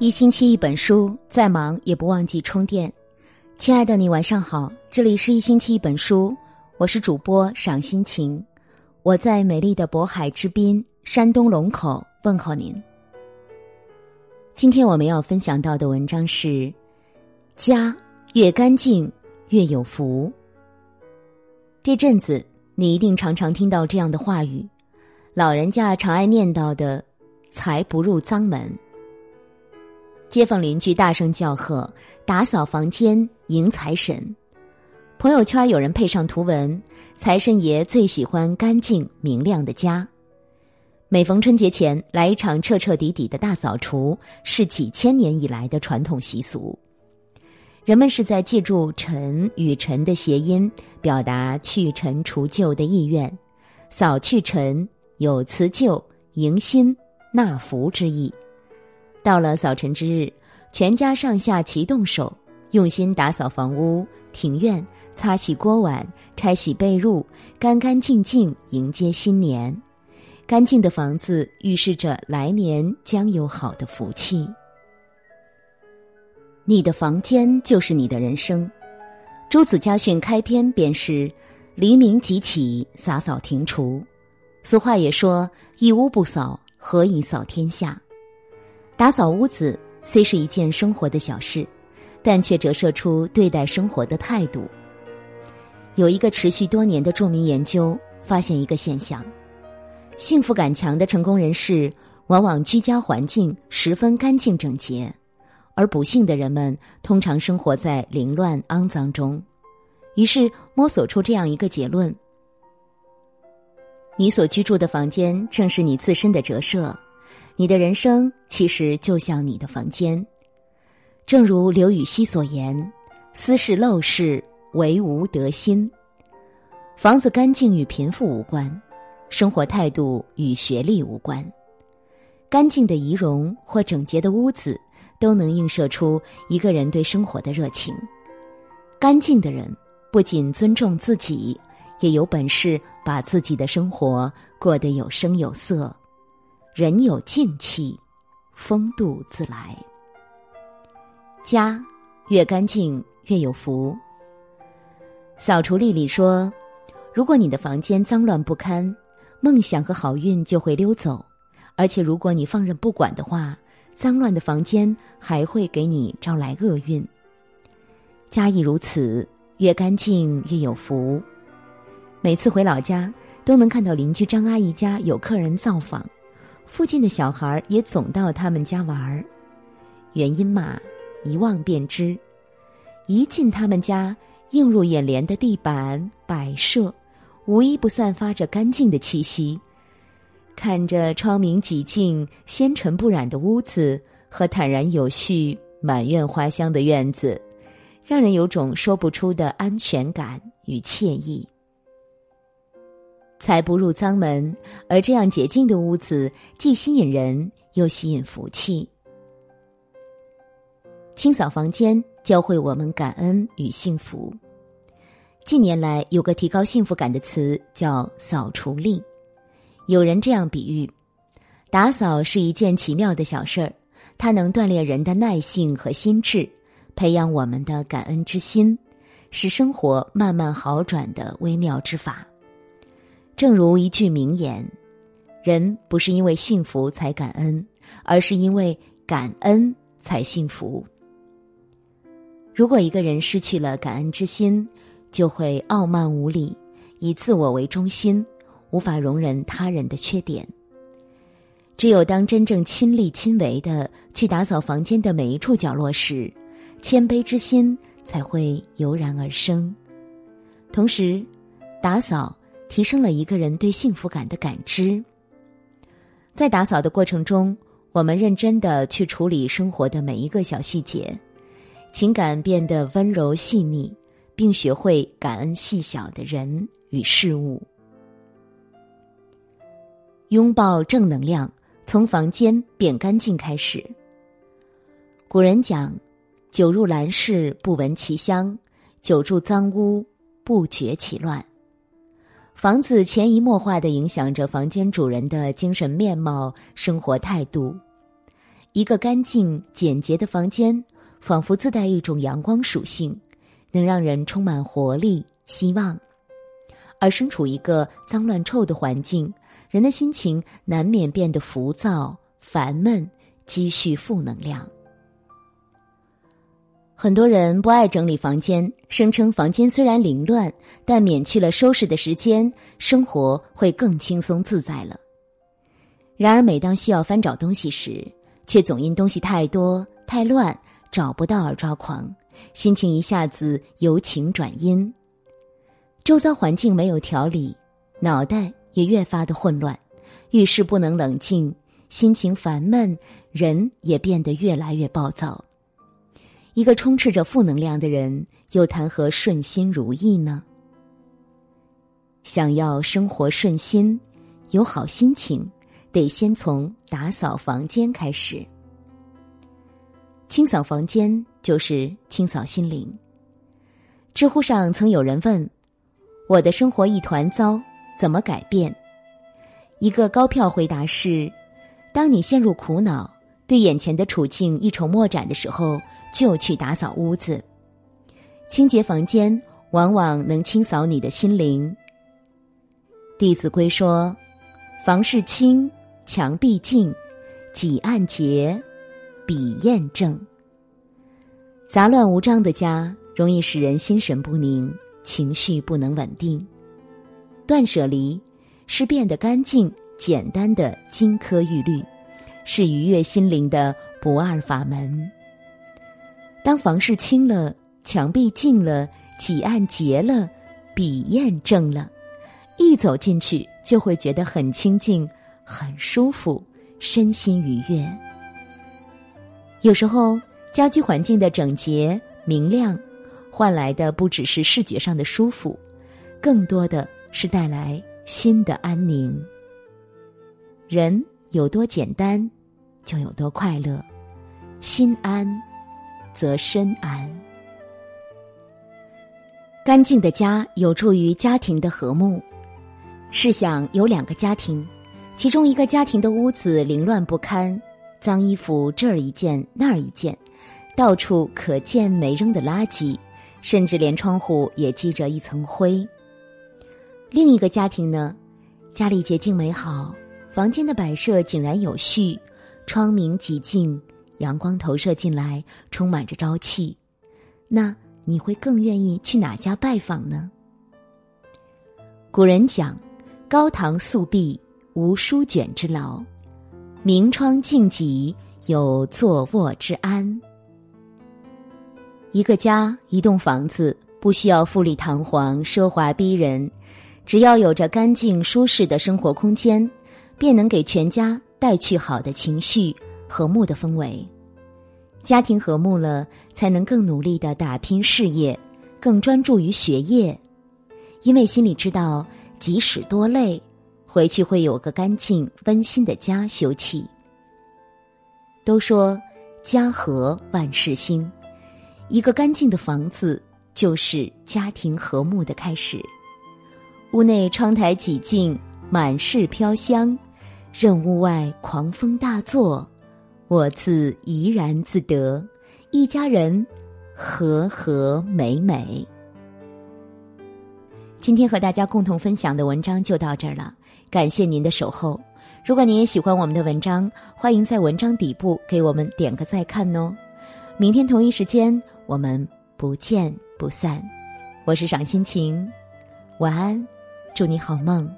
一星期一本书，再忙也不忘记充电。亲爱的你，晚上好，这里是一星期一本书，我是主播赏心情，我在美丽的渤海之滨，山东龙口问候您。今天我们要分享到的文章是：家越干净越有福。这阵子你一定常常听到这样的话语，老人家常爱念叨的“财不入脏门”。街坊邻居大声叫喝：“打扫房间迎财神。”朋友圈有人配上图文：“财神爷最喜欢干净明亮的家。”每逢春节前来一场彻彻底底的大扫除，是几千年以来的传统习俗。人们是在借助“尘”与“尘”的谐音，表达去尘除旧的意愿。扫去尘，有辞旧、迎新、纳福之意。到了扫尘之日，全家上下齐动手，用心打扫房屋、庭院，擦洗锅碗，拆洗被褥，干干净净迎接新年。干净的房子预示着来年将有好的福气。你的房间就是你的人生。朱子家训开篇便是：“黎明即起，洒扫庭除。”俗话也说：“一屋不扫，何以扫天下？”打扫屋子虽是一件生活的小事，但却折射出对待生活的态度。有一个持续多年的著名研究发现一个现象：幸福感强的成功人士往往居家环境十分干净整洁，而不幸的人们通常生活在凌乱肮脏中。于是摸索出这样一个结论：你所居住的房间正是你自身的折射。你的人生其实就像你的房间，正如刘禹锡所言：“斯是陋室，惟吾德馨。”房子干净与贫富无关，生活态度与学历无关。干净的仪容或整洁的屋子，都能映射出一个人对生活的热情。干净的人不仅尊重自己，也有本事把自己的生活过得有声有色。人有静气，风度自来。家越干净越有福。扫除丽丽说：“如果你的房间脏乱不堪，梦想和好运就会溜走；而且如果你放任不管的话，脏乱的房间还会给你招来厄运。家亦如此，越干净越有福。每次回老家，都能看到邻居张阿姨家有客人造访。”附近的小孩也总到他们家玩儿，原因嘛，一望便知。一进他们家，映入眼帘的地板摆设，无一不散发着干净的气息。看着窗明几净、纤尘不染的屋子和坦然有序、满院花香的院子，让人有种说不出的安全感与惬意。财不入脏门，而这样洁净的屋子既吸引人，又吸引福气。清扫房间，教会我们感恩与幸福。近年来，有个提高幸福感的词叫“扫除力”。有人这样比喻：打扫是一件奇妙的小事儿，它能锻炼人的耐性和心智，培养我们的感恩之心，使生活慢慢好转的微妙之法。正如一句名言：“人不是因为幸福才感恩，而是因为感恩才幸福。”如果一个人失去了感恩之心，就会傲慢无礼，以自我为中心，无法容忍他人的缺点。只有当真正亲力亲为的去打扫房间的每一处角落时，谦卑之心才会油然而生。同时，打扫。提升了一个人对幸福感的感知。在打扫的过程中，我们认真的去处理生活的每一个小细节，情感变得温柔细腻，并学会感恩细小的人与事物。拥抱正能量，从房间变干净开始。古人讲：“久入兰室，不闻其香；久住脏屋，不觉其乱。”房子潜移默化的影响着房间主人的精神面貌、生活态度。一个干净简洁的房间，仿佛自带一种阳光属性，能让人充满活力、希望。而身处一个脏乱臭的环境，人的心情难免变得浮躁、烦闷，积蓄负能量。很多人不爱整理房间，声称房间虽然凌乱，但免去了收拾的时间，生活会更轻松自在了。然而，每当需要翻找东西时，却总因东西太多太乱找不到而抓狂，心情一下子由晴转阴。周遭环境没有条理，脑袋也越发的混乱，遇事不能冷静，心情烦闷，人也变得越来越暴躁。一个充斥着负能量的人，又谈何顺心如意呢？想要生活顺心，有好心情，得先从打扫房间开始。清扫房间就是清扫心灵。知乎上曾有人问：“我的生活一团糟，怎么改变？”一个高票回答是：“当你陷入苦恼，对眼前的处境一筹莫展的时候。”就去打扫屋子，清洁房间，往往能清扫你的心灵。《弟子规》说：“房事清，墙壁净，几案洁，笔砚正。”杂乱无章的家，容易使人心神不宁，情绪不能稳定。断舍离是变得干净、简单的金科玉律，是愉悦心灵的不二法门。当房事清了，墙壁净了，几案结了，笔砚正了，一走进去就会觉得很清静、很舒服，身心愉悦。有时候，家居环境的整洁明亮，换来的不只是视觉上的舒服，更多的是带来心的安宁。人有多简单，就有多快乐，心安。则深安。干净的家有助于家庭的和睦。试想有两个家庭，其中一个家庭的屋子凌乱不堪，脏衣服这儿一件那儿一件，到处可见没扔的垃圾，甚至连窗户也积着一层灰。另一个家庭呢，家里洁净美好，房间的摆设井然有序，窗明几净。阳光投射进来，充满着朝气。那你会更愿意去哪家拜访呢？古人讲：“高堂素壁，无书卷之劳；明窗净几，有坐卧之安。”一个家，一栋房子，不需要富丽堂皇、奢华逼人，只要有着干净舒适的生活空间，便能给全家带去好的情绪。和睦的氛围，家庭和睦了，才能更努力的打拼事业，更专注于学业，因为心里知道，即使多累，回去会有个干净温馨的家休憩。都说家和万事兴，一个干净的房子就是家庭和睦的开始。屋内窗台几净，满室飘香，任屋外狂风大作。我自怡然自得，一家人和和美美。今天和大家共同分享的文章就到这儿了，感谢您的守候。如果您也喜欢我们的文章，欢迎在文章底部给我们点个再看哦。明天同一时间，我们不见不散。我是赏心情，晚安，祝你好梦。